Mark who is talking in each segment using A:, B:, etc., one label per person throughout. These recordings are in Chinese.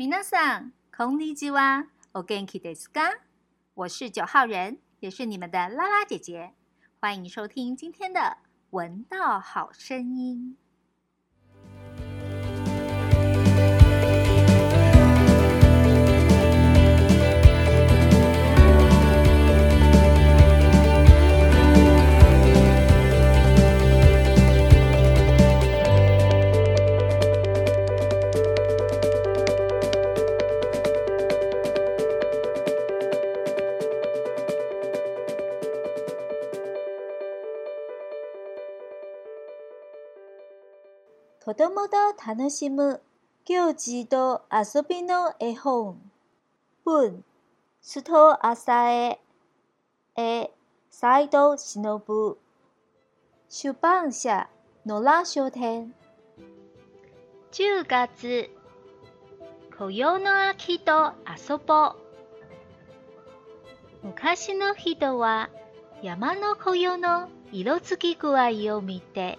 A: 米娜桑，空里之蛙，欧根基德斯刚，我是九号人，也是你们的拉拉姐姐，欢迎收听今天的《闻道好声音》。
B: 子供と楽しむ行事と遊びの絵本。文、須藤浅江。絵、斎藤忍。出版社、野良書店。
C: 10月、雇用の秋と遊ぼう。昔の人は山の雇用の色付き具合を見て、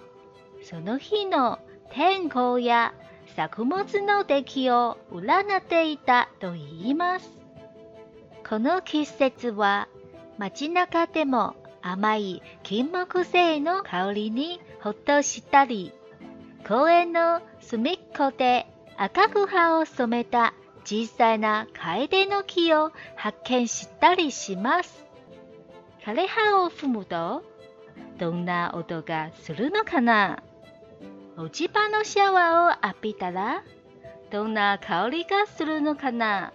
C: その日の天候や作物の出来を占っていたと言います。この季節は街中でも甘い金木犀の香りにほっとしたり、公園の隅っこで赤く葉を染めた小さな楓の木を発見したりします。枯葉を踏むと、どんな音がするのかな落ち葉のシャを浴びたら、どんな香りがするのかな。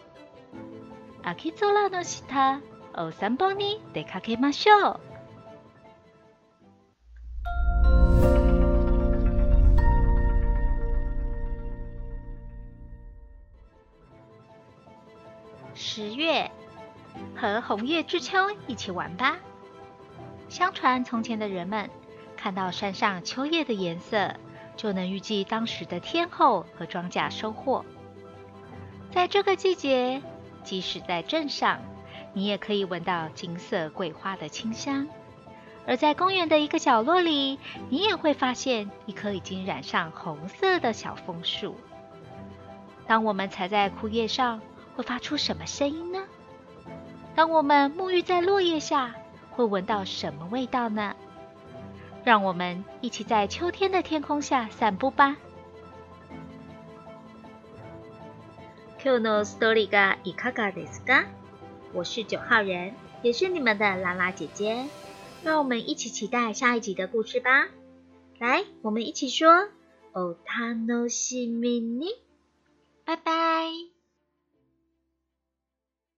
C: 空の下、お散歩に出かけましょう。
A: 十月，和红叶之秋一起玩吧。相传从前的人们看到山上秋叶的颜色。就能预计当时的天候和庄稼收获。在这个季节，即使在镇上，你也可以闻到金色桂花的清香；而在公园的一个角落里，你也会发现一棵已经染上红色的小枫树。当我们踩在枯叶上，会发出什么声音呢？当我们沐浴在落叶下，会闻到什么味道呢？让我们一起在秋天的天空下散步吧。
C: Kuno story ga ikaga 我是九号人，也是你们的拉拉姐姐。让我们一起期待下一集的故事吧。来，我们一起说 “Otano shimi ni”。拜拜。